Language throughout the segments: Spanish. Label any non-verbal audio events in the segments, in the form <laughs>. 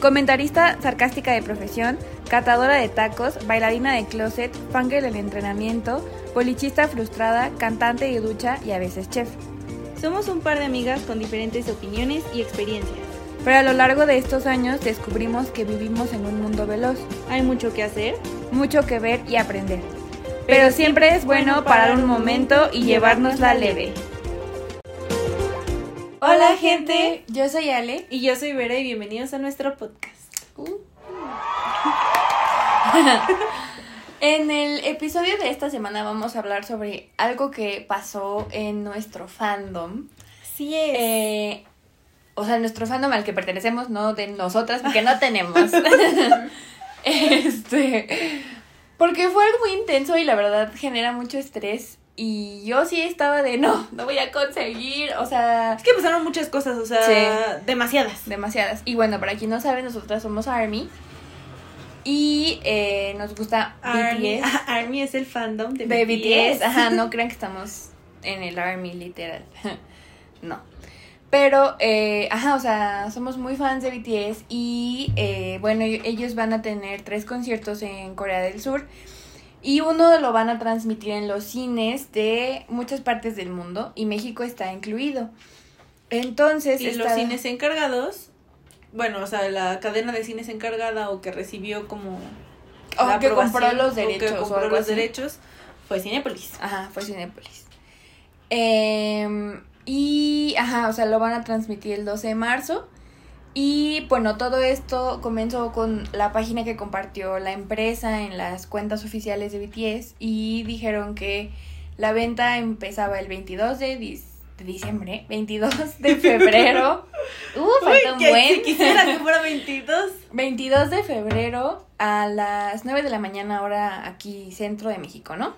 Comentarista sarcástica de profesión, catadora de tacos, bailarina de closet, fangirl del entrenamiento, polichista frustrada, cantante de ducha y a veces chef. Somos un par de amigas con diferentes opiniones y experiencias. Pero a lo largo de estos años descubrimos que vivimos en un mundo veloz. Hay mucho que hacer, mucho que ver y aprender. Pero siempre es bueno parar un momento y llevárnosla leve. Hola gente, yo soy Ale y yo soy Vera y bienvenidos a nuestro podcast. Uh. <laughs> en el episodio de esta semana vamos a hablar sobre algo que pasó en nuestro fandom. Sí es. Eh, o sea, nuestro fandom al que pertenecemos, no de nosotras, porque no tenemos. <laughs> <laughs> este. Porque fue algo muy intenso y la verdad genera mucho estrés y yo sí estaba de no, no voy a conseguir, o sea... Es que pasaron muchas cosas, o sea, demasiadas. Demasiadas. Y bueno, para quien no sabe, nosotras somos ARMY. Y eh, nos gusta Army. BTS. <laughs> Army es el fandom de, BTS. Ajá, <laughs> no crean que estamos en el Army literal. <laughs> no. Pero, eh, ajá, o sea, somos muy fans de BTS y, eh, bueno, ellos van a tener tres conciertos en Corea del Sur. Y uno lo van a transmitir en los cines de muchas partes del mundo y México está incluido. Entonces, y los cines encargados, bueno, o sea, la cadena de cines encargada o que recibió como o que compró los derechos o, que compró los derechos fue Cinépolis. Ajá, fue Cinépolis. Eh, y, ajá, o sea, lo van a transmitir el 12 de marzo. Y bueno, todo esto comenzó con la página que compartió la empresa en las cuentas oficiales de BTS y dijeron que la venta empezaba el 22 de, diciembre, 22 de <laughs> febrero. Uh, falta un buen. Si quisiera que fuera <laughs> 22. 22 de febrero a las 9 de la mañana hora aquí centro de México, ¿no?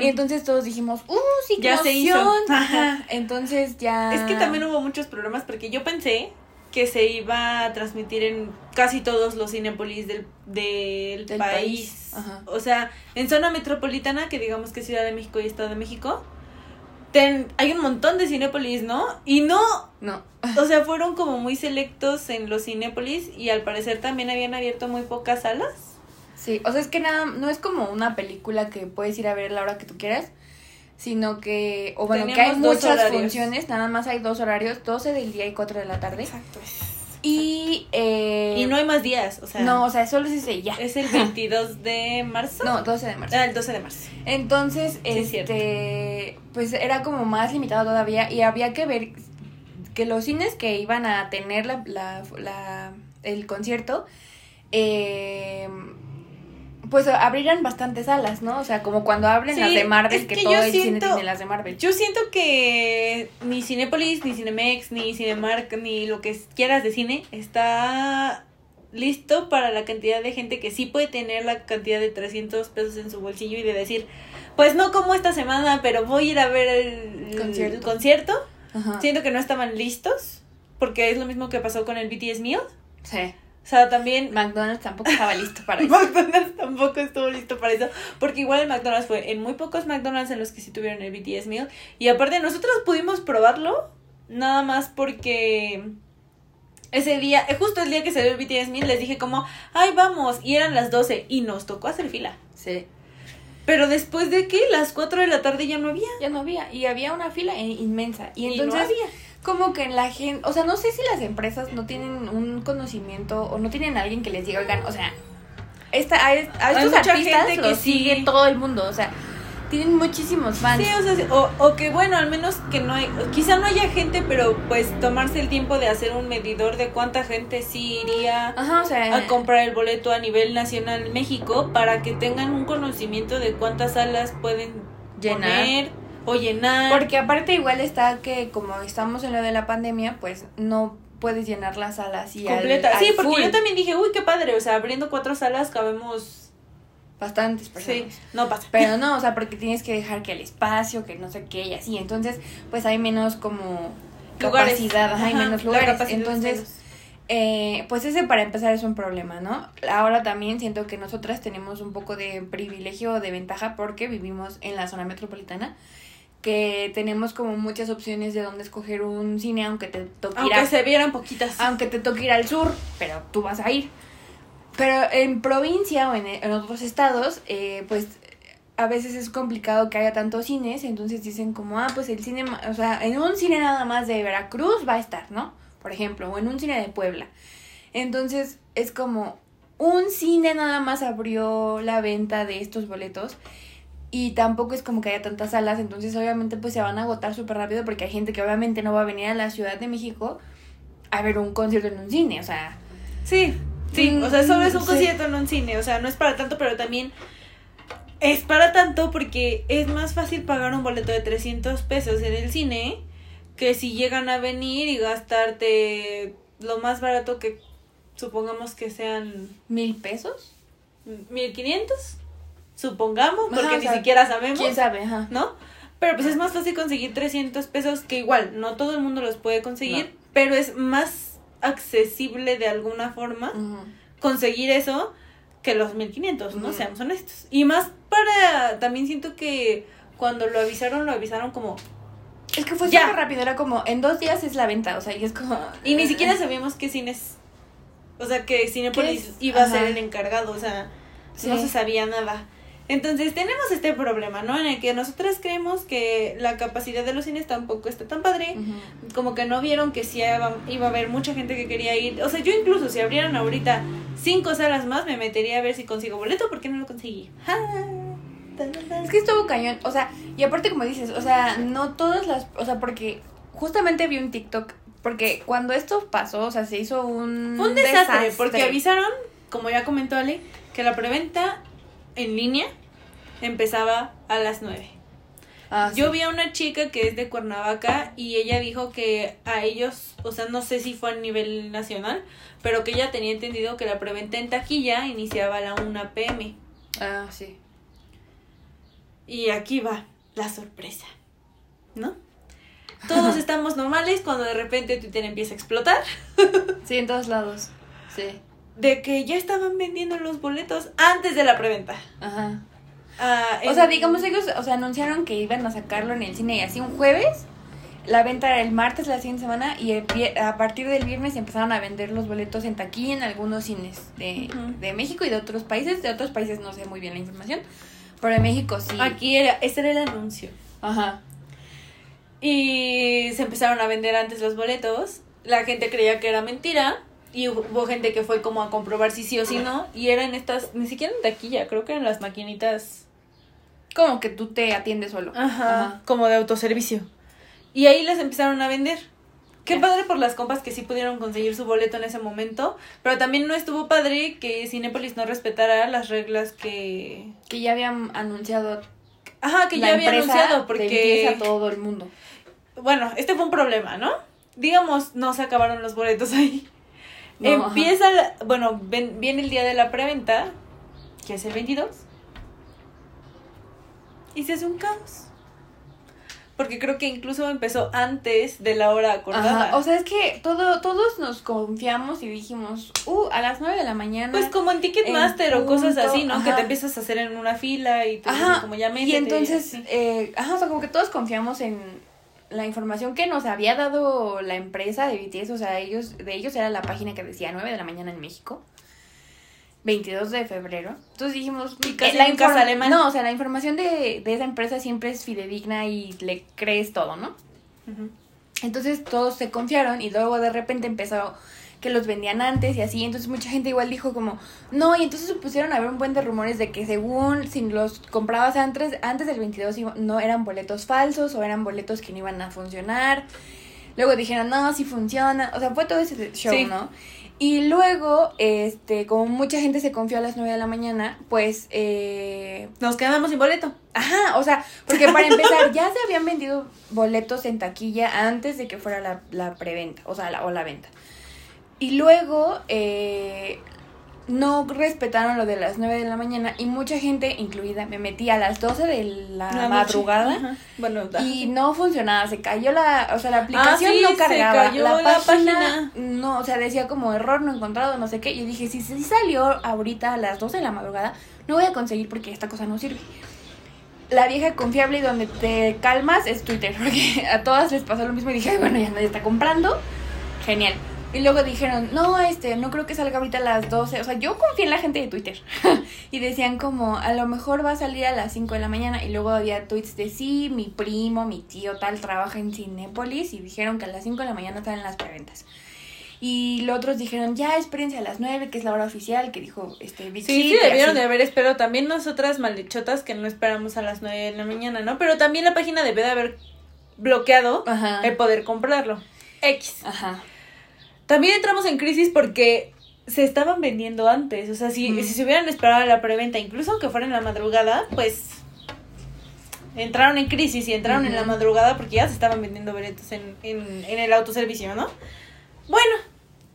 Y entonces todos dijimos, ¡uh, sí, qué ya se hizo. <laughs> Entonces ya. Es que también hubo muchos problemas porque yo pensé que se iba a transmitir en casi todos los Cinepolis del, del, país. O sea, en zona metropolitana, que digamos que Ciudad de México y Estado de México, ten, hay un montón de Cinepolis, ¿no? Y no. No. o sea, fueron como muy selectos en los Cinepolis y al parecer también habían abierto muy pocas salas. Sí, o sea, es que nada, no es como una película que puedes ir a ver a la hora que tú quieras sino que, o bueno, que hay muchas funciones, nada más hay dos horarios, 12 del día y 4 de la tarde. Exacto. Y, eh, y no hay más días, o sea. No, o sea, solo es ese ya. ¿Es el 22 de marzo? No, 12 de marzo. Ah, el 12 de marzo. Entonces, este, pues era como más limitado todavía y había que ver que los cines que iban a tener la, la, la el concierto, eh, pues abrirán bastantes salas, ¿no? O sea, como cuando abren las de Marvel, que, todo el cine tiene las de Marvel. Yo siento que ni Cinepolis, ni Cinemex, ni Cinemark, ni lo que quieras de cine está listo para la cantidad de gente que sí puede tener la cantidad de 300 pesos en su bolsillo y de decir, pues no como esta semana, pero voy a ir a ver el concierto. Siento que no estaban listos, porque es lo mismo que pasó con el BTS Meal. Sí. O sea, también... McDonald's tampoco estaba listo para <laughs> eso. McDonald's tampoco estuvo listo para eso. Porque igual el McDonald's fue en muy pocos McDonald's en los que sí tuvieron el BTS Meal. Y aparte nosotros pudimos probarlo. Nada más porque ese día, eh, justo el día que salió el BTS Meal, les dije como, ay, vamos. Y eran las 12 y nos tocó hacer fila. Sí. Pero después de que las 4 de la tarde ya no había. Ya no había. Y había una fila inmensa. Y entonces... no había como que la gente, o sea, no sé si las empresas no tienen un conocimiento o no tienen a alguien que les diga, oigan, o sea, esta, a, estos artistas que sigue todo el mundo, o sea, tienen muchísimos fans. Sí, o sea, o, o, que bueno, al menos que no hay, quizá no haya gente, pero pues tomarse el tiempo de hacer un medidor de cuánta gente sí iría a comprar el boleto a nivel nacional en México para que tengan un conocimiento de cuántas salas pueden llenar o llenar. Porque aparte igual está que como estamos en lo de la pandemia, pues no puedes llenar las salas y completa. sí, porque yo también dije, uy, qué padre, o sea, abriendo cuatro salas cabemos bastantes personas. Sí, no pasa. Pero <laughs> no, o sea, porque tienes que dejar que el espacio, que no sé qué y así. Entonces, pues hay menos como Lugares. capacidad, ajá, hay menos lugares. Entonces, eh, pues ese para empezar es un problema, ¿no? Ahora también siento que nosotras tenemos un poco de privilegio o de ventaja porque vivimos en la zona metropolitana, que tenemos como muchas opciones de dónde escoger un cine, aunque te toque ir a- Aunque se vieran poquitas. aunque te toque ir al sur, pero tú vas a ir. Pero en provincia o en, en otros estados, eh, pues a veces es complicado que haya tantos cines, entonces dicen como, ah, pues el cine, o sea, en un cine nada más de Veracruz va a estar, ¿no? Por ejemplo, o en un cine de Puebla. Entonces es como, un cine nada más abrió la venta de estos boletos y tampoco es como que haya tantas salas, entonces obviamente pues se van a agotar súper rápido porque hay gente que obviamente no va a venir a la Ciudad de México a ver un concierto en un cine, o sea, Sí, sí, Mm, o sea, solo es un sí. concierto en un cine, o sea, no es para tanto, pero también es para tanto porque es más fácil pagar un boleto de 300 pesos en el cine que si llegan a venir y gastarte lo más barato que supongamos que sean mil pesos. 1500, supongamos, porque Ajá, ni sea, siquiera sabemos, ¿Quién sabe? Ajá. ¿no? Pero pues es más fácil conseguir 300 pesos que igual, no todo el mundo los puede conseguir, No. pero es más accesible de alguna forma conseguir eso que los 1500, ¿no? Seamos honestos. Y más para, también siento que cuando lo avisaron, lo avisaron como... Es que fue súper rápido, era como, en dos días es la venta, o sea, y es como... Y ni siquiera sabíamos qué cines... O sea, que Cinepolis iba a ser el encargado, o sea, Sí. no se sabía nada. Entonces tenemos este problema, ¿no? En el que nosotras creemos que la capacidad de los cines tampoco está tan padre. Como que no vieron que sí iba, a haber mucha gente que quería ir. O sea, yo incluso si abrieran ahorita cinco salas más, me metería a ver si consigo boleto, porque no lo conseguí. Ja. Es que estuvo cañón, o sea, y aparte como dices, o sea, no todas las, o sea, porque justamente vi un TikTok, porque cuando esto pasó, o sea, se hizo un... Fue un desastre, porque avisaron, como ya comentó Ale, que la preventa en línea empezaba a las 9. Ah, sí. Yo vi a una chica que es de Cuernavaca y ella dijo que a ellos, o sea, no sé si fue a nivel nacional, pero que ella tenía entendido que la preventa en taquilla iniciaba a la 1 pm. Ah, sí. Y aquí va la sorpresa, ¿no? Todos <laughs> estamos normales cuando de repente Twitter empieza a explotar Sí, en todos lados. Sí. De que ya estaban vendiendo los boletos antes de la preventa. Ajá. Ah, O sea, digamos, ellos, o sea, anunciaron que iban a sacarlo en el cine y así un jueves. La venta era el martes la siguiente semana y el a partir del viernes empezaron a vender los boletos en taquilla en algunos cines de, de México y de otros países. De otros países no sé muy bien la información, pero de México sí. Aquí era, ese era el anuncio. Ajá. Y se empezaron a vender antes los boletos. La gente creía que era mentira. Y hubo gente que fue como a comprobar si sí o si no. Y eran estas, ni siquiera en taquilla, creo que eran las maquinitas. Como que tú te atiendes solo. Ajá. Como de autoservicio. Y ahí les empezaron a vender. Qué padre por las compas que sí pudieron conseguir su boleto en ese momento. Pero también no estuvo padre que Cinépolis no respetara las reglas que. Que ya habían anunciado Ajá, que la ya había anunciado. Porque. A todo el mundo. Bueno, este fue un problema, ¿no? Digamos, no se acabaron los boletos ahí. No, Empieza, la- bueno, ven- viene el día de la preventa, que es el 22. Y se hace un caos. Porque creo que incluso empezó antes de la hora acordada. Ajá, o sea, es que todo, todos nos confiamos y dijimos, uh, a las 9 de la mañana. pues como en Ticketmaster o cosas así, ¿no? Que te empiezas a hacer en una fila y Ajá, como ya y métete, entonces, así. eh, ajá, o sea, como que todos confiamos en la información que nos había dado la empresa de BTS, o sea, ellos, de ellos era la página que decía 9 de la mañana en México. 22 de febrero. Entonces dijimos, Y casi eh, la nunca inform- sale mal. No, o sea, la información de, de esa empresa siempre es fidedigna y le crees todo, ¿no? Entonces todos se confiaron y luego de repente empezó que los vendían antes y así, entonces mucha gente igual dijo como, no, y entonces se pusieron a ver un buen de rumores de que según si los comprabas antes, antes del 22 iba- no eran boletos falsos o eran boletos que no iban a funcionar. Luego dijeron, no, sí funciona, o sea, fue todo ese show, Sí. ¿no? Y luego, este, como mucha gente se confió a las 9 de la mañana, pues, eh, Nos quedamos sin boleto. Ajá, o sea, porque para empezar, ya se habían vendido boletos en taquilla antes de que fuera la, la preventa, o sea, la, o la venta. Y luego, eh, no respetaron lo de las 9 de la mañana y mucha gente, incluida, me metí a las 12 de la, madrugada. Bueno, y no funcionaba, se cayó la, o sea, la aplicación Ah, sí, no se cargaba, cayó la, la página, página. no, o sea, decía como error no encontrado, no sé qué, y dije, si si salió ahorita a las 12 de la madrugada, no voy a conseguir porque esta cosa no sirve. La vieja confiable y donde te calmas es Twitter, <laughs> porque a todas les pasó lo mismo y dije, "Ay, bueno, ya nadie está comprando, genial. Y luego dijeron, no, este, no creo que salga ahorita a las 12. O sea, yo confié en la gente de Twitter. <laughs> y decían como, a lo mejor va a salir a las 5 de la mañana. Y luego había tweets de sí, mi primo, mi tío tal, trabaja en Cinépolis. Y dijeron que a las 5 de la mañana están en las preventas. Y los otros dijeron, ya, espérense a las 9, que es la hora oficial, que dijo este Big Sí, Hit", sí, debieron así. de haber esperado. También nosotras malhechotas que no esperamos a las 9 de la mañana, ¿no? Pero también la página debe de haber bloqueado Ajá. el poder comprarlo. X. Ajá. También entramos en crisis porque se estaban vendiendo antes. O sea, si, si se hubieran esperado a la preventa, incluso aunque fuera en la madrugada, pues entraron en crisis y entraron en la madrugada porque ya se estaban vendiendo boletos en, en, en el autoservicio, ¿no? Bueno,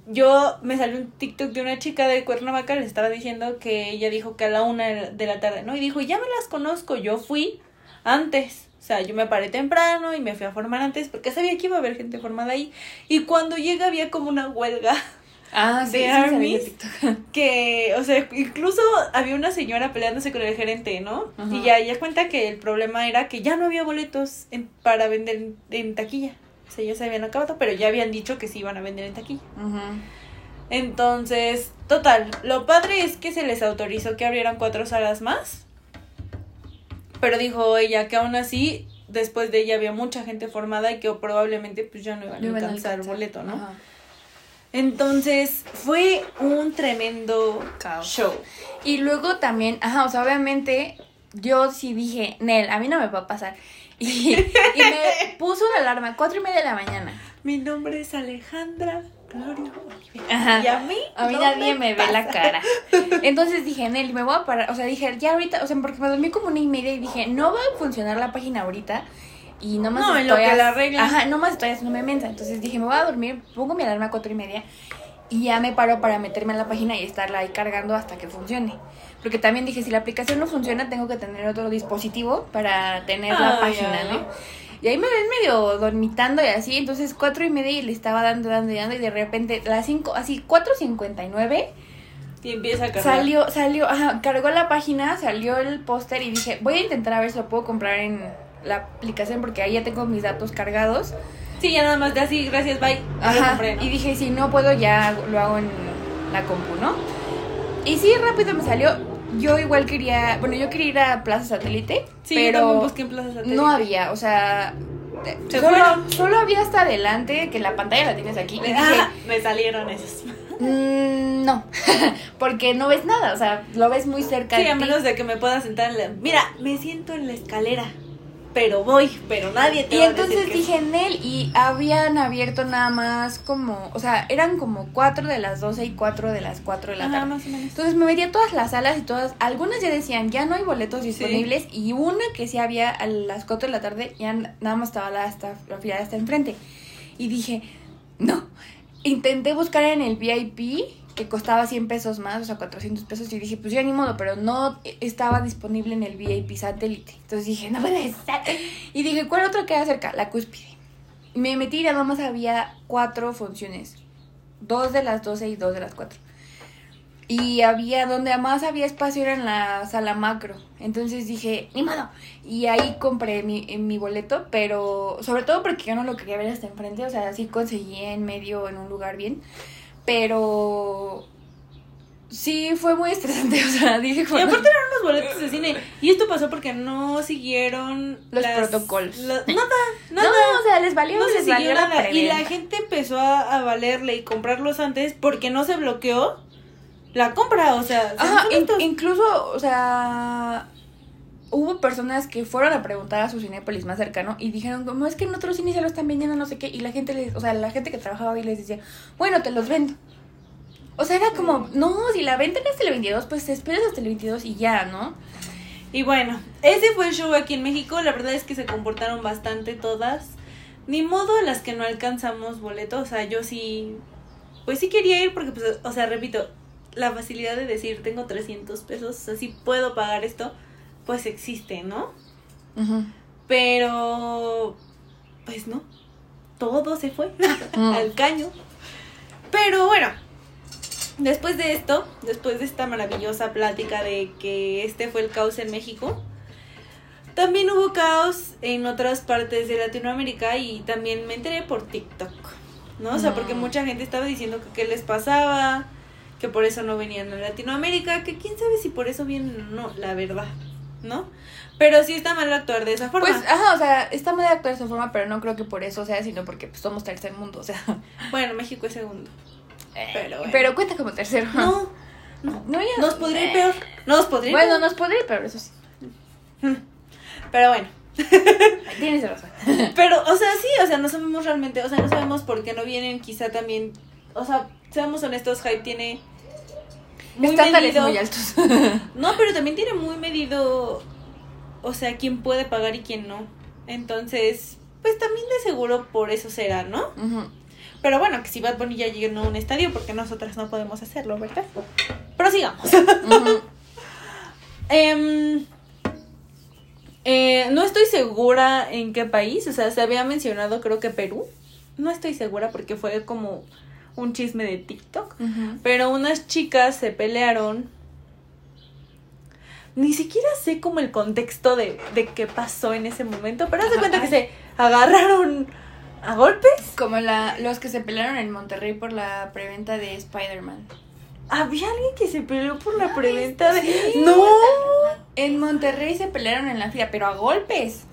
yo me salió un TikTok de una chica de Cuernavaca, le estaba diciendo que ella dijo que a la una de la tarde, ¿no? Y dijo, ya me las conozco, yo fui antes. O sea, yo me paré temprano y me fui a formar antes porque sabía que iba a haber gente formada ahí. Y cuando llega había como una huelga Ah, sí, de sí, de <laughs> que, o sea, incluso había una señora peleándose con el gerente, ¿no? Ajá. Y ya ella cuenta que el problema era que ya no había boletos en- para vender en, en taquilla. O sea, ya se habían acabado, pero ya habían dicho que sí iban a vender en taquilla. Entonces, total, lo padre es que se les autorizó que abrieran cuatro salas más. Pero dijo ella que aún así, después de ella había mucha gente formada y que probablemente pues ya no iban a iban a alcanzar alcanzar. boleto, ¿no? Ajá. Entonces, fue un tremendo Caos. show. Y luego también, ajá, o sea, obviamente yo sí dije, Nel, a mí no me va a pasar. Y, y me <laughs> puso una alarma, cuatro y media de la mañana. Mi nombre es Alejandra Gloria. Ajá. Y a mí, A mí no nadie me, ve la cara. <laughs> Entonces dije, Nel, me voy a parar. O sea, dije, ya ahorita, o sea, porque me dormí como una y media y dije, no va a funcionar la página ahorita. Y nomás No, en lo estoy que la arreglan. Ajá, nomás estoy haciéndome mensa. Entonces dije, me voy a dormir, pongo mi alarma a cuatro y media. Y ya me paro para meterme a la página y estarla ahí cargando hasta que funcione. Porque también dije, si la aplicación no funciona, tengo que tener otro dispositivo para tener la Ah, página, ya. ¿no? Y ahí me ven medio dormitando y así, entonces cuatro y media y le estaba dando, dando y dando y de repente las cinco, así cuatro cincuenta y nueve Y empieza a cargar. salió, salió, ajá, cargó la página, salió el póster y dije, voy a intentar a ver si lo puedo comprar en la aplicación porque ahí ya tengo mis datos cargados. Sí, ya nada más de así, gracias, bye. Ajá, compré, ¿no? y dije, si no puedo ya lo hago en la compu, ¿no? Y sí, rápido me salió. Yo igual quería, bueno, yo quería ir a Plaza Satélite, Sí, yo pero también busqué en Plaza Satélite. no había, o sea, Se solo, solo había hasta adelante, que la pantalla la tienes aquí. Y dije, Ah, me salieron esos. "Mm, no, <laughs> porque no ves nada, o sea, lo ves muy cerca Sí, de a ti. menos de que me pueda sentar en la... Mira, me siento en la escalera, pero voy, pero nadie te Y va a entonces decir dije Nel y habían abierto nada más como, o sea, eran como cuatro de las 12 y cuatro de las 4 de la Ajá, tarde. más o menos. Entonces me metí a todas las salas y todas, algunas ya decían, ya no hay boletos disponibles y una que sí había a las 4 de la tarde, ya nada más estaba la, hasta, la fila hasta enfrente. Y dije, no. Intenté buscar en el VIP, costaba 100 pesos más, o sea, 400 pesos, y dije, pues ya ni modo, pero no estaba disponible en el VIP satélite. Entonces dije, no puede ser. Y dije, ¿cuál otro queda cerca? La cúspide. Me metí y nada más había cuatro funciones. Dos de las 12 y dos de las 4. Y había, donde más había espacio era en la sala macro. Entonces dije, ni modo. Y ahí compré mi, mi boleto, pero sobre todo porque yo no lo quería ver hasta enfrente. O sea, sí conseguí en medio, en un lugar bien. Pero sí fue muy estresante. <laughs> O sea, dije, Y aparte eran unos boletos de cine. Y esto pasó porque no siguieron Los protocolos. la- <laughs> nada, no, nada. o sea, les valió, no se les valió la nada. Y la gente empezó a, a valerle y comprarlos antes porque no se bloqueó la compra. O sea, Ajá, in- incluso, o sea, hubo personas que fueron a preguntar a su cinépolis más cercano y dijeron, como es que en otros cines ya lo están vendiendo, no sé qué, y la gente les, o sea, la gente que trabajaba ahí les decía, bueno, te los vendo. O sea, era como, no, si la venden hasta el 22, pues te esperas hasta el 22 y ya, ¿no? Y bueno, ese fue el show aquí en México. La verdad es que se comportaron bastante todas. Ni modo las que no alcanzamos boleto. O sea, yo sí. Pues sí quería ir porque, pues, o sea, repito, la facilidad de decir, tengo 300 pesos, o sea, sí puedo pagar esto, pues existe, ¿no? Pero, pues no, todo se fue <laughs> al caño. Pero bueno, después de esto, después de esta maravillosa plática de que este fue el caos en México, también hubo caos en otras partes de Latinoamérica y también me enteré por TikTok, ¿no? O sea, porque mucha gente estaba diciendo que qué les pasaba, que por eso no venían a Latinoamérica, que quién sabe si por eso vienen o no, la verdad, ¿no? Pero sí está mal actuar de esa forma. Pues, ajá, o sea, está mal actuar de esa forma, pero no creo que por eso sea, sino porque pues, somos tercer mundo, o sea. Bueno, México es segundo. Pero bueno. Pero cuenta como tercero. No, no. No, ya. Nos podría ir peor. Nos podría ir Bueno, peor. nos podría ir peor, eso sí. Pero bueno. Tienes razón. <laughs> Pero, o sea, sí, o sea, no sabemos realmente, o sea, no sabemos por qué no vienen, quizá también, o sea, seamos honestos, Hype tiene muy Estándares medido. muy altos. <laughs> No, pero también tiene muy medido, o sea, quién puede pagar y quién no. Entonces, pues también de seguro por eso será, ¿no? Pero bueno, que si Bad Bunny ya llegó a un estadio, porque nosotras no podemos hacerlo, ¿verdad? Prosigamos. Ujú. <laughs> Em, eh, no estoy segura en qué país, o sea, se había mencionado creo que Perú. No estoy segura porque fue como un chisme de TikTok. Pero unas chicas se pelearon. Ni siquiera sé como el contexto de, de qué pasó en ese momento, pero haz de cuenta que se agarraron a golpes. Como la, los que se pelearon en Monterrey por la preventa de Spider-Man. Había alguien que se peleó por la preventa de... sí. ¡No! En Monterrey se pelearon en la fila, pero a golpes.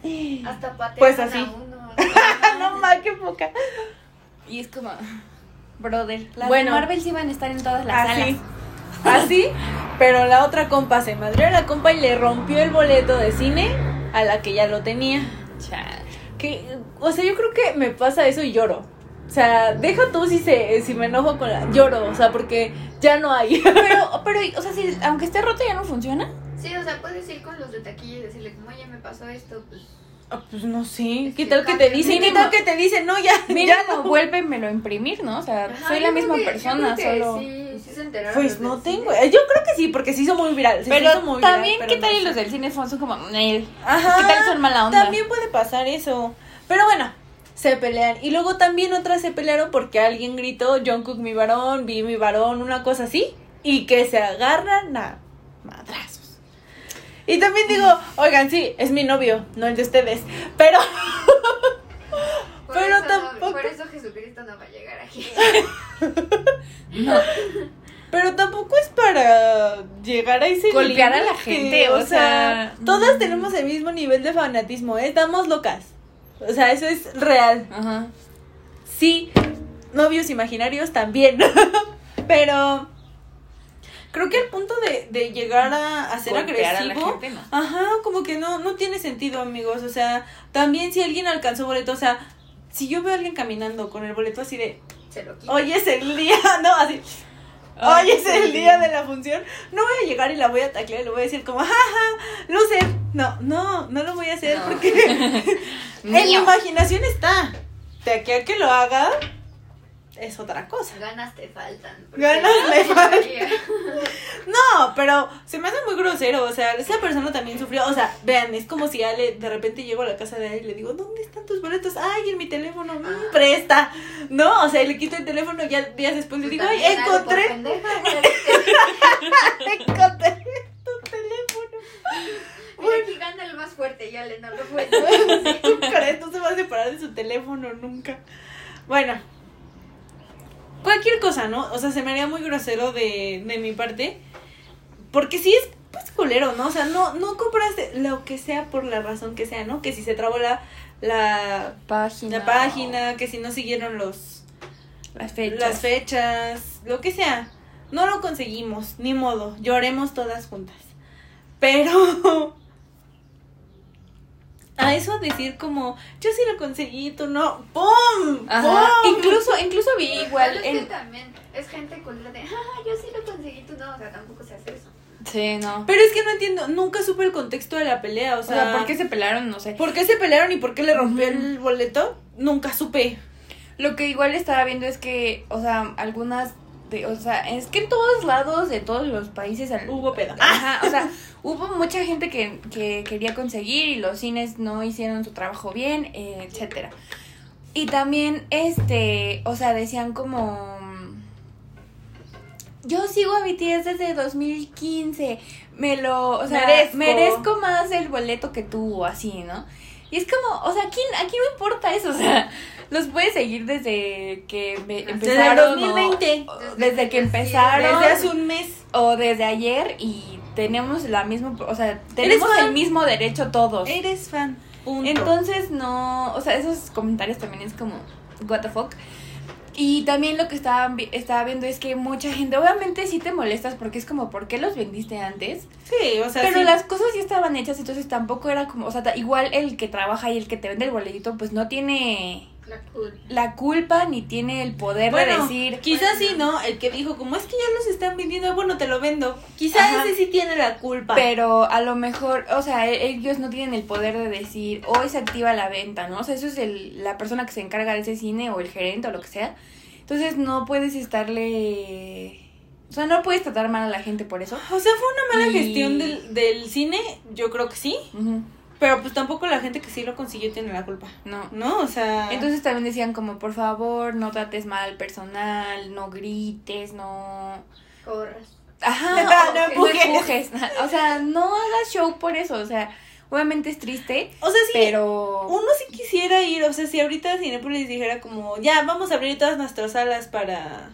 Hasta patearon Pues así. a uno. <laughs> no más, qué poca. Y es como, brother, las Bueno. de Marvel sí van a estar en todas las Así. salas. Así, <laughs> pero la otra compa se madrió a la compa y le rompió el boleto de cine a la que ya lo tenía. Chale. Que, o sea, yo creo que me pasa eso y lloro. O sea, deja tú si se, si me enojo con la. Lloro, o sea, porque ya no hay. <laughs> Pero, pero, o sea, si aunque esté roto ya no funciona. Sí, o sea, puedes ir con los de taquilla y decirle, como, oye, me pasó esto, pues. Ah, pues no sé. ¿Qué que tal que te dicen? ¿Qué tal que te dicen? No, ya. Ya no. vuélvemelo a imprimir, ¿no? O sea, Ajá, soy la misma que- persona, solo. Sí, sí se enteraron. Pues no tengo. cine. Yo creo que sí, porque se hizo muy viral. se hizo Pero muy también, pero ¿qué no tal y sé. los del cine son como, "Nel, Ajá. ¿Qué tal son mala onda? También puede pasar eso. Pero bueno, se pelean. Y luego también otras se pelearon porque alguien gritó, Jungkook mi varón, vi mi varón, una cosa así. Y que se agarran a madrazos. Y también digo, oigan, sí, es mi novio, no el de ustedes. Pero, <laughs> Por pero eso tampoco- por eso Jesucristo no va a llegar aquí. <laughs> No. pero tampoco es para llegar a ese Golpear a la gente, o sea, todas mm. tenemos el mismo nivel de fanatismo, ¿eh? Estamos locas. O sea, eso es real. Ajá. Sí, novios imaginarios también. <laughs> Pero creo que el punto de, de llegar a, a ser Golpear a agresivo. gente, no. Ajá, como que no, no tiene sentido, amigos. O sea, también si alguien alcanzó boleto, o sea, si yo veo a alguien caminando con el boleto así de, Se lo quita. hoy es el día, <laughs> no, así, hoy es el día de la función, no voy a llegar y la voy a taclear le voy a decir como, jaja, luce. No, no, no lo voy a hacer No. porque <laughs> en mi imaginación está. De aquí a que lo haga, es otra cosa. Ganas te faltan. Ganas no me faltan. <laughs> No, pero se me hace muy grosero. O sea, esa persona también sufrió. O sea, vean, es como si Ale de repente llego a la casa de Ale y le digo, ¿dónde están tus boletos? Ay, en mi teléfono, Ah. presta. No, o sea, le quito el teléfono y ya días después le digo, ay, encontré, <laughs> encontré tu teléfono. <laughs> Mira, aquí gana el más fuerte, ya le no lo fue. ¿Tú crees? No se va a separar de su teléfono nunca. Bueno. Cualquier cosa, ¿no? O sea, se me haría muy grosero de, de mi parte. Porque sí es pues culero, ¿no? O sea, no, no compraste lo que sea por la razón que sea, ¿no? Que si se trabó la, la, Página. la página, que si no siguieron los Las fechas. las fechas, lo que sea. No lo conseguimos, ni modo. Lloremos todas juntas. Pero a eso decir como, yo sí lo conseguí, tú no. ¡Pum! Ajá. ¡Pum! Incluso, incluso vi igual Pero es que también es gente culera de, ah, yo sí lo conseguí, tú no. O sea, tampoco se hace eso. Sí, no. Pero es que no entiendo, nunca supe el contexto de la pelea, o O sea, sea, ¿por qué se pelearon? No sé. ¿por qué se pelearon y por qué le rompió el boleto? Nunca supe. Lo que igual estaba viendo es que, o sea, algunas de, o sea, es que en todos lados de todos los países al- Hubo pedo. Ajá, o sea, <laughs> hubo mucha gente que, que quería conseguir y los cines no hicieron su trabajo bien, eh, etcétera. Y también, este, o sea, decían como... Yo sigo a BTS desde 2015, me lo, o sea, Merezco. merezco, más el boleto que tú, o así, ¿no? Y es como, o sea, aquí, aquí no importa eso, <laughs> o sea, los puedes seguir desde que me- Desde empezaron. o- 2020. o desde que empezaron Desde hace un mes. o desde ayer y tenemos la misma, o sea, tenemos el mismo derecho todos. Eres fan. Punto. Entonces no, o sea, esos comentarios también es como what the fuck. Y también lo que estaba, estaba viendo es que mucha gente, obviamente sí te molestas porque es como, ¿por qué los vendiste antes? sí, o sea, Pero sí. las cosas ya estaban hechas, entonces tampoco era como, o sea, igual el que trabaja y el que te vende el boletito, pues no tiene La culpa ni tiene el poder de decir, quizás sí, ¿no? El que dijo, como es que ya los están vendiendo, bueno, te lo vendo. Quizás ese sí tiene la culpa. Pero a lo mejor, o sea, e- ellos no tienen el poder de decir, hoy se activa la venta, ¿no? O sea, eso es el, la persona que se encarga de ese cine o el gerente o lo que sea. Entonces no puedes estarle... O sea, no puedes tratar mal a la gente por eso. O sea, fue una mala Y- gestión del, del cine, yo creo que sí. Pero pues tampoco la gente que sí lo consiguió tiene la culpa. No. ¿No? O sea. Entonces también decían como, por favor, no trates mal al personal, no grites, no... Corras. Ajá, <laughs> No empujes. empujes. O sea, no hagas show por eso. O sea, obviamente es triste, o sea, sí. pero... Uno sí quisiera ir, o sea, si ahorita Cinepolis dijera como, ya, vamos a abrir todas nuestras salas para...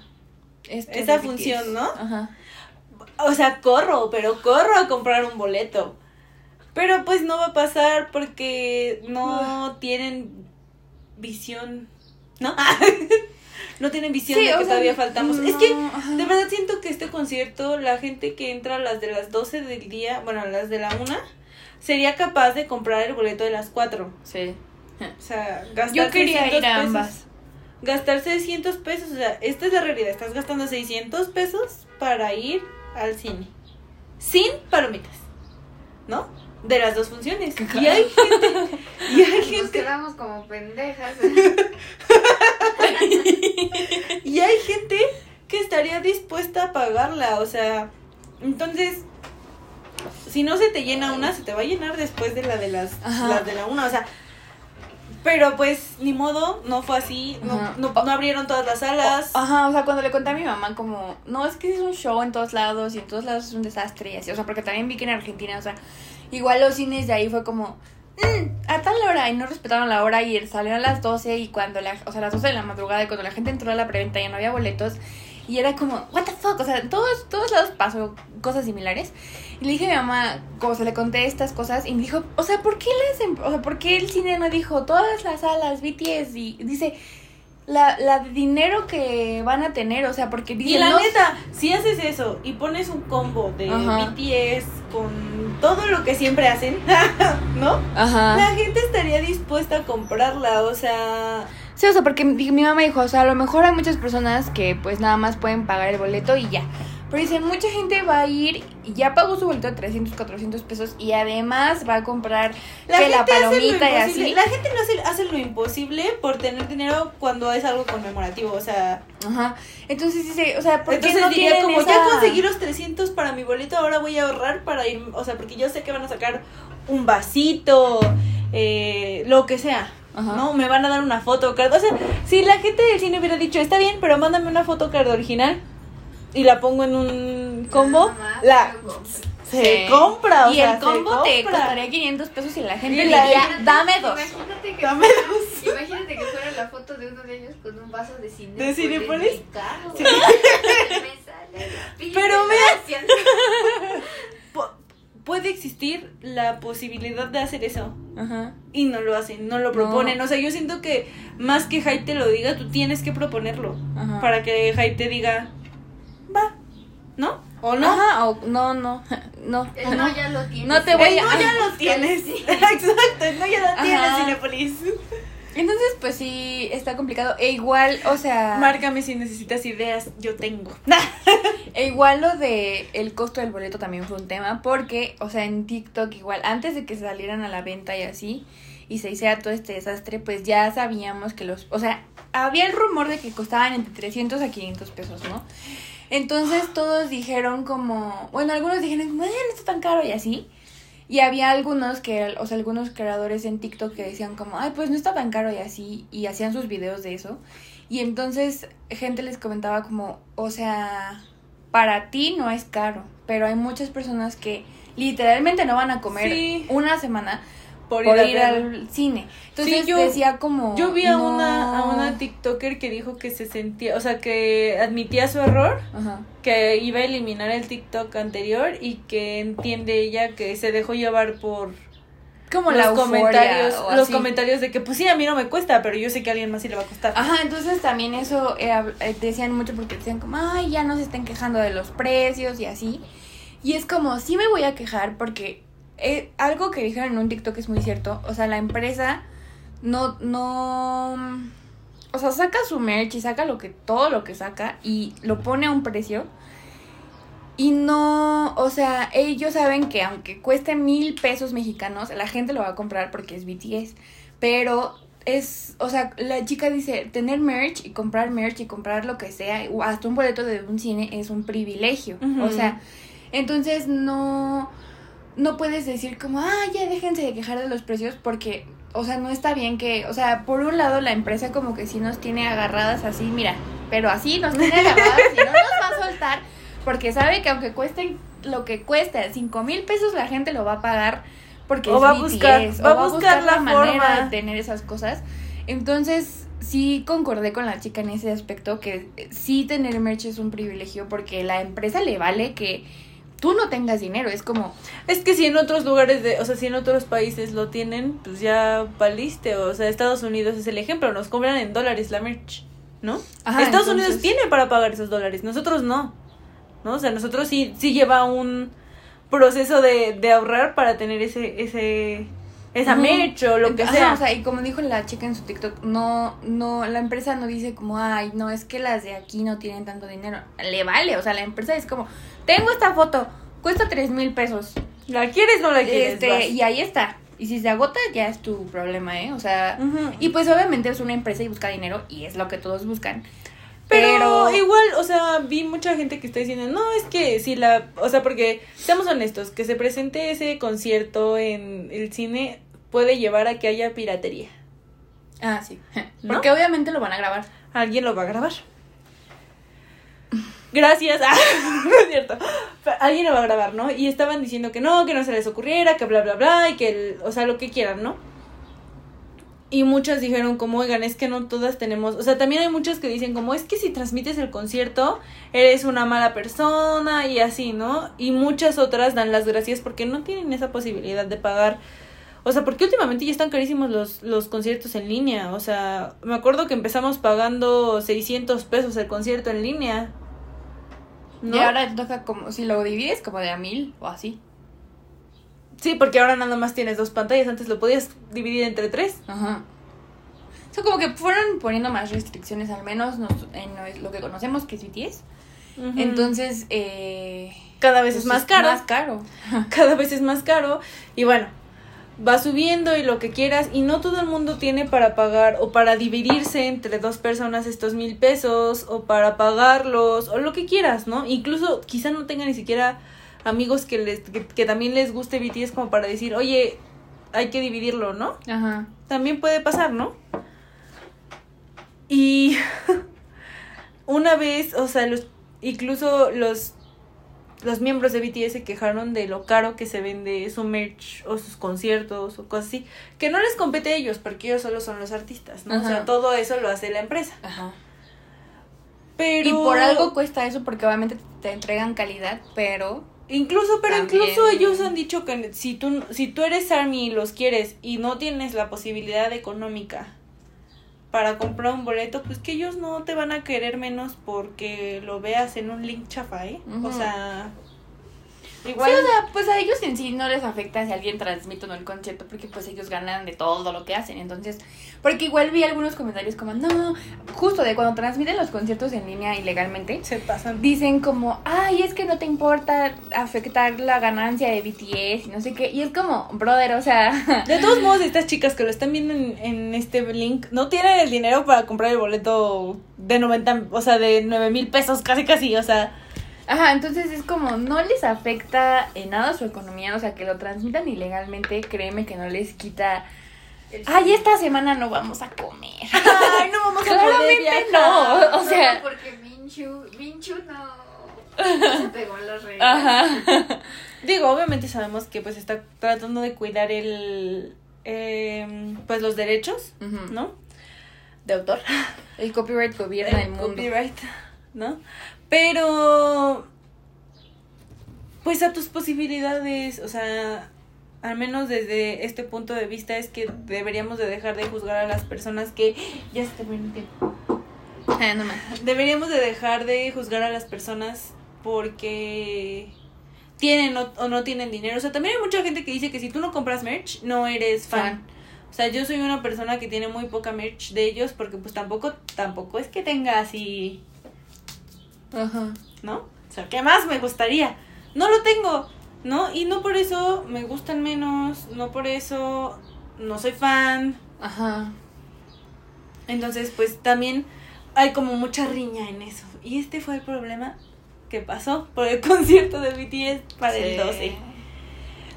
esto esa de BTS. función, ¿no? Ajá. O sea, corro, pero corro a comprar un boleto. Pero pues no va a pasar porque no tienen visión, ¿no? <laughs> no tienen visión Sí, de que sea, todavía faltamos. Es que de verdad siento que este concierto, la gente que entra a las de las 12 del día, bueno, a las de la 1, sería capaz de comprar el boleto de las 4. Sí. O <laughs> sea, gastar Yo quería 600 ir a pesos. ambas. Gastar 600 pesos, o sea, esta es la realidad. Estás gastando 600 pesos para ir al cine. Sin palomitas. ¿No? De las dos funciones. Y hay gente. Y hay Nos gente. quedamos como pendejas. <laughs> Y hay gente que estaría dispuesta a pagarla. O sea, entonces. Si no se te llena una, se te va a llenar después de la de las, las de la una. O sea. Pero pues, ni modo, no fue así. No, no, no abrieron todas las salas. Ajá, o sea, cuando le conté a mi mamá como, no, es que es un show en todos lados y en todos lados es un desastre y así, o sea, porque también vi que en Argentina, o sea, igual los cines de ahí fue como, "Mm, a tal hora y no respetaron la hora y salieron a las 12 y cuando la, o sea, a las 12 de la madrugada y cuando la gente entró a la preventa ya no había boletos y era como, what the fuck, o sea, en todos, todos lados pasó cosas similares y le dije a mi mamá, como se le conté estas cosas y me dijo, o sea, ¿por qué les, em- o sea, por qué el cine no dijo todas las salas BTS y dice, la, la de dinero que van a tener, o sea, porque Y dicen, la no, neta, si haces eso y pones un combo de Ajá. BTS con todo lo que siempre hacen, <laughs> ¿no? Ajá. La gente estaría dispuesta a comprarla, o sea, Sí, o sea, porque mi, mi mamá dijo, o sea, a lo mejor hay muchas personas que pues nada más pueden pagar el boleto y ya. Pero dicen, mucha gente va a ir y ya pagó su boleto de 300, 400 pesos y además va a comprar la que gente la palomita y así. La gente no hace, hace lo imposible por tener dinero cuando es algo conmemorativo, o sea, Ajá. Entonces dice, o sea, ¿por qué entonces no diría como esa- ya conseguí los 300 para mi boleto, ahora voy a ahorrar para ir, o sea, porque yo sé que van a sacar un vasito, eh, lo que sea. Ajá. ¿no? Me van a dar una photocard. O sea, si la gente del cine hubiera dicho, está bien, pero mándame una photocard original y la pongo en un combo, más, la se Sí. compra. O y sea, el combo te costaría 500 pesos y la gente Y le la- diría, Imagínate- dame dos. Imagínate que, Dame fuera, imagínate que fuera la foto de uno de ellos con un vaso de cine. ¿De Cinépolis? Sí. <laughs> Sí. Pero. <laughs> Po- puede existir la posibilidad de hacer eso. Ajá. Y no lo hacen, no lo proponen. O sea, yo siento que más que Hype te lo diga, tú tienes que proponerlo. Ajá. Para que Hype te diga, va, ¿no? ¿O no? Ajá, o no, no, <laughs> no. El no ya lo tienes. No te voy El a- no <laughs> ya lo tienes. sí. <laughs> Exacto, el no ya lo tienes, Ajá. Cinepolis. Entonces, pues sí, está complicado. E igual, o sea. Márcame si necesitas ideas, yo tengo. E igual lo de el costo del boleto también fue un tema, porque, o sea, en TikTok igual, antes de que salieran a la venta y así, y se hiciera todo este desastre, pues ya sabíamos que los, o sea, había el rumor de que costaban entre 300 a 500 pesos, ¿no? Entonces todos dijeron como, bueno, algunos dijeron como, "Eh, no está tan caro y así. Y había algunos que, o sea, algunos creadores en TikTok que decían como, ay, pues no está tan caro y así, y hacían sus videos de eso. Y entonces gente les comentaba como, o sea, para ti no es caro, pero hay muchas personas que literalmente no van a comer Sí. una semana Por por, ir al cine. Entonces Sí, yo- decía como... Yo vi a no. una, a una TikToker que dijo que se sentía, o sea, que admitía su error, Ajá. que iba a eliminar el TikTok anterior y que entiende ella que se dejó llevar por Como los la comentarios, los así. comentarios de que pues sí, a mí no me cuesta, pero yo sé que a alguien más sí le va a costar. Ajá, entonces también eso era- eh, decían mucho porque decían como, ay, ya no se estén quejando de los precios y así. Y es como, sí me voy a quejar porque eh, algo que dijeron en un TikTok es muy cierto. O sea, la empresa no, no, o sea, saca su merch y saca lo que, todo lo que saca y lo pone a un precio. Y no, o sea, ellos saben que aunque cueste mil pesos mexicanos, la gente lo va a comprar porque es BTS. Pero es, o sea, la chica dice, tener merch y comprar merch y comprar lo que sea, o hasta un boleto de un cine es un privilegio. O sea, entonces no, no puedes decir como, ah, ya déjense de quejar de los precios porque, o sea, no está bien que, o sea, por un lado la empresa como que sí nos tiene agarradas así, mira, pero así nos tiene agarradas y no nos va a soltar porque sabe que aunque cuesten lo que cueste, cinco mil pesos la gente lo va a pagar porque O es va BTS, buscar- o va a buscar la manera forma. de tener esas cosas. Entonces, sí concordé con la chica en ese aspecto que sí tener merch es un privilegio porque la empresa le vale que tú no tengas dinero, es como Es que si en otros lugares de, o sea, si en otros países lo tienen, pues ya valiste, o sea, Estados Unidos es el ejemplo, nos cobran en dólares la merch, ¿no? Ajá, Estados entonces- Unidos tiene para pagar esos dólares, nosotros no. ¿No? O sea, nosotros sí sí lleva un proceso de, de ahorrar para tener ese ese esa Ujú. merch o lo que Ajá, sea. o sea, y como dijo la chica en su TikTok, no, no, la empresa no dice como, ay, no, es que las de aquí no tienen tanto dinero. Le vale, o sea, la empresa es como, tengo esta foto, cuesta tres mil pesos. ¿La quieres o no la quieres? Este, Vas. y ahí está. Y si se agota, ya es tu problema, ¿eh? O sea, y pues obviamente es una empresa y busca dinero, y es lo que todos buscan. Pero, Pero, igual, o sea, vi mucha gente que está diciendo, no, es que si la, o sea, porque, seamos honestos, que se presente ese concierto en el cine puede llevar a que haya piratería. Ah, sí. <laughs> ¿No? Porque obviamente lo van a grabar. Alguien lo va a grabar. Gracias. <laughs> Ah, no es cierto. Pero Alguien lo va a grabar, ¿no? Y estaban diciendo que no, que no se les ocurriera, que bla, bla, bla, y que, el, o sea, lo que quieran, ¿no? Y muchas dijeron como, oigan, es que no todas tenemos, o sea, también hay muchas que dicen como, es que si transmites el concierto, eres una mala persona y así, ¿no? Y muchas otras dan las gracias porque no tienen esa posibilidad de pagar. O sea, porque últimamente ya están carísimos los, los conciertos en línea. O sea, me acuerdo que empezamos pagando 600 pesos el concierto en línea. ¿No? Y ahora te toca como, si lo divides como de a mil o así. Sí, porque ahora nada más tienes dos pantallas. Antes lo podías dividir entre tres. Ajá. O sea, como que fueron poniendo más restricciones, al menos nos- en lo que conocemos, que es BTS. Entonces, eh, cada vez pues es más caro. Más caro. <laughs> cada vez es más caro y bueno, va subiendo y lo que quieras y no todo el mundo tiene para pagar o para dividirse entre dos personas estos mil pesos o para pagarlos o lo que quieras, ¿no? Incluso quizá no tenga ni siquiera amigos que les que, que también les guste BTS como para decir, oye, hay que dividirlo, ¿no? Ajá. También puede pasar, ¿no? Y <laughs> una vez, o sea, los incluso los los miembros de BTS se quejaron de lo caro que se vende su merch o sus conciertos o cosas así, que no les compete a ellos porque ellos solo son los artistas, ¿no? O sea, todo eso lo hace la empresa. Ajá. Pero Y por algo cuesta eso, porque obviamente te entregan calidad, pero... Incluso, pero También. incluso ellos han dicho que si tú, si tú eres Army y los quieres y no tienes la posibilidad económica para comprar un boleto, pues que ellos no te van a querer menos porque lo veas en un link chafa, ¿eh? O sea, Igual. Sí, o sea, pues a ellos en sí no les afecta si alguien transmite o no el concierto, porque pues ellos ganan de todo lo que hacen. Entonces, porque igual vi algunos comentarios como, no, justo de cuando transmiten los conciertos en línea ilegalmente, se pasan. dicen como, ay, es que no te importa afectar la ganancia de BTS y no sé qué. Y es como, brother, o sea, <laughs> De todos modos, estas chicas que lo están viendo en, en este link no tienen el dinero para comprar el boleto de 90, o sea, de 9 mil pesos, casi casi, o sea. Ajá, entonces es como, no les afecta en nada su economía, o sea, que lo transmitan ilegalmente, créeme que no les quita, ay, esta semana no vamos a comer. <laughs> Ay, no vamos Claramente no, o sea, porque Minchu, Minchu no <laughs> se pegó en las ajá. Digo, obviamente sabemos que pues está tratando de cuidar el eh, pues los derechos. ¿no? De autor. <laughs> El copyright gobierna el, El mundo. copyright, ¿no? Pero pues a tus posibilidades, o sea, al menos desde este punto de vista es que deberíamos de dejar de juzgar a las personas que ya se terminó el tiempo. Ah, no más. Deberíamos de dejar de juzgar a las personas porque tienen o, o no tienen dinero. O sea, también hay mucha gente que dice que si tú no compras merch, no eres fan. Fan. O sea, yo soy una persona que tiene muy poca merch de ellos porque pues tampoco, tampoco es que tenga así, Ajá. ¿no? O sea, ¿qué más me gustaría? No lo tengo, ¿no? Y no por eso me gustan menos, no por eso no soy fan. Ajá. Entonces, pues también hay como mucha riña en eso. Y este fue el problema que pasó por el <laughs> concierto de BTS para el Sí. 12.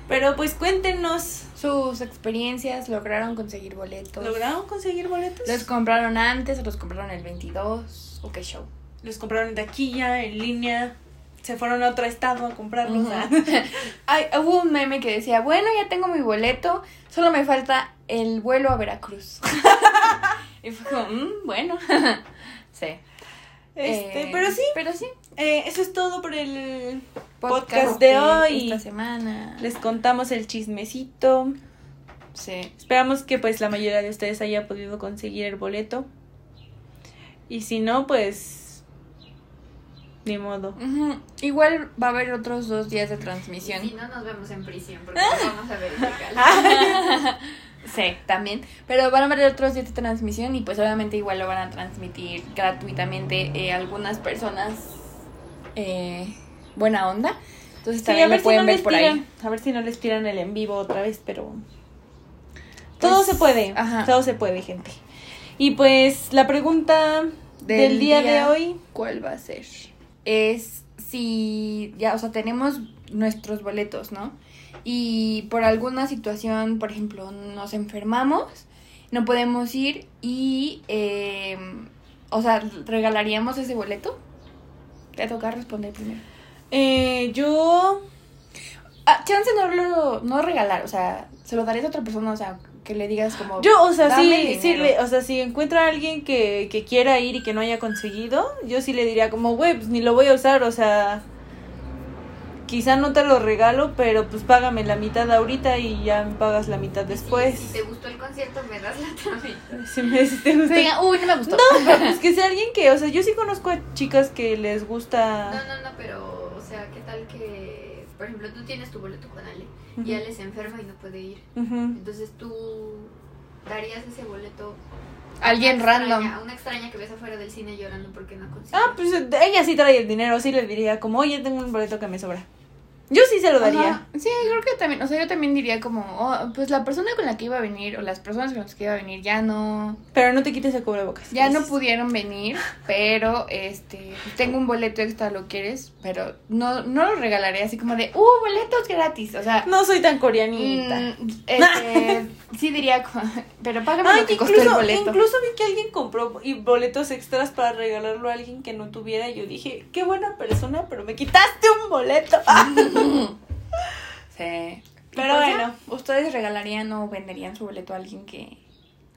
Pero pues cuéntenos, Sus experiencias lograron conseguir boletos. ¿lograron conseguir boletos? ¿Los compraron antes o los compraron el 22? ¿O qué show? Los compraron en taquilla, en línea, se fueron a otro estado a comprarlos. <laughs> Ay, hubo un meme que decía, bueno, ya tengo mi boleto, solo me falta el vuelo a Veracruz. <laughs> y fue como, "Mm, bueno. <laughs> sí. Este, Eh, pero sí, Pero sí. eh, eso es todo por el Podcast, podcast de hoy. Esta semana. Les contamos el chismecito. Sí. Esperamos que pues la mayoría de ustedes haya podido conseguir el boleto. Y si no, pues ni modo. Igual va a haber otros dos días de transmisión. Si no, nos vemos en prisión porque no vamos a verificar. <laughs> Sí, también. Pero van a haber otros días de transmisión y pues obviamente igual lo van a transmitir gratuitamente eh, algunas personas eh, buena onda. Entonces Sí, también lo pueden ver por tiran, ahí. a ver si no les tiran el en vivo otra vez, pero todo Pues, se puede. ajá. Todo se puede, gente. Y pues la pregunta del, día, de hoy. ¿Cuál va a ser? Es si ya, o sea, tenemos nuestros boletos, ¿no? Y por alguna situación, por ejemplo, nos enfermamos, no podemos ir y, eh, o sea, ¿regalaríamos ese boleto? Te toca responder primero. Eh, yo Ah, chance no lo, no regalar, o sea, se lo darías a otra persona, o sea, que le digas como... Yo, o sea, sí, sí le, o sea, si encuentra a alguien que, que quiera ir y que no haya conseguido, yo sí le diría como, güey, pues ni lo voy a usar, o sea, quizá no te lo regalo, pero pues págame la mitad ahorita y ya me pagas la mitad después. Si te gustó el concierto, me das la otra mitad. Si me si te Sí, uy, no me gustó. No, pero pues que sea alguien que, o sea, yo sí conozco a chicas que les No, gusta. no, no, pero, o sea, ¿qué tal que, por ejemplo, tú tienes tu boleto con Ale y. Ale se enferma y no puede ir? Entonces tú darías ese boleto Alguien random. extraña- A una extraña que ves afuera del cine llorando porque no consigue. Ah, pues ella sí trae el dinero, sí le diría como, oye, tengo un boleto que me sobra. Yo sí se lo daría. Ajá. Sí, creo que también, o sea, yo también diría como, oh, pues la persona con la que iba a venir o las personas con las que iba a venir ya no, Pero no te quites el cubrebocas. ya no Gracias. pudieron venir, pero este, tengo un boleto extra, ¿lo quieres? Pero no, no lo regalaré así como de, uh, boletos gratis, o sea, No soy tan coreanita. mm, <laughs> este, sí diría, como, pero págame Ah, lo que costó el incluso, boleto. incluso vi que alguien compró y boletos extras para regalarlo a alguien que no tuviera. Y yo dije, qué buena persona, pero me quitaste un boleto. <laughs> <laughs> Sí. Pero pues ya, bueno. ¿Ustedes regalarían o venderían su boleto a alguien que,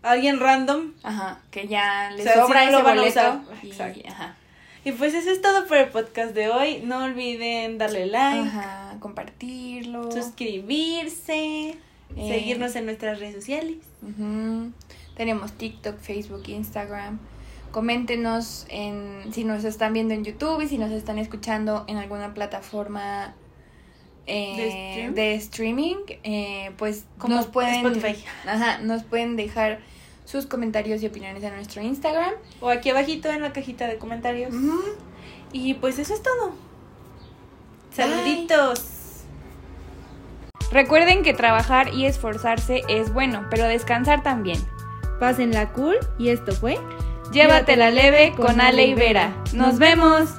Alguien random. ajá, que ya les O sea, si sobra no ese boleto? y- ajá. Y pues eso es todo por el podcast de hoy. No olviden darle like, Ajá, compartirlo. suscribirse, Eh. seguirnos en nuestras redes sociales. Tenemos TikTok, Facebook, Instagram. Coméntenos en si nos están viendo en YouTube y si nos están escuchando en alguna plataforma eh, ¿De stream? de streaming, eh, pues Como nos pueden, Spotify. Ajá, nos pueden dejar sus comentarios y opiniones en nuestro Instagram. O aquí abajito en la cajita de comentarios. Y pues eso es todo. Saluditos. Recuerden que trabajar y esforzarse es bueno, pero descansar también. Pásenla cool y esto fue Llévatela leve con Ale y Vera. ¡Nos vemos!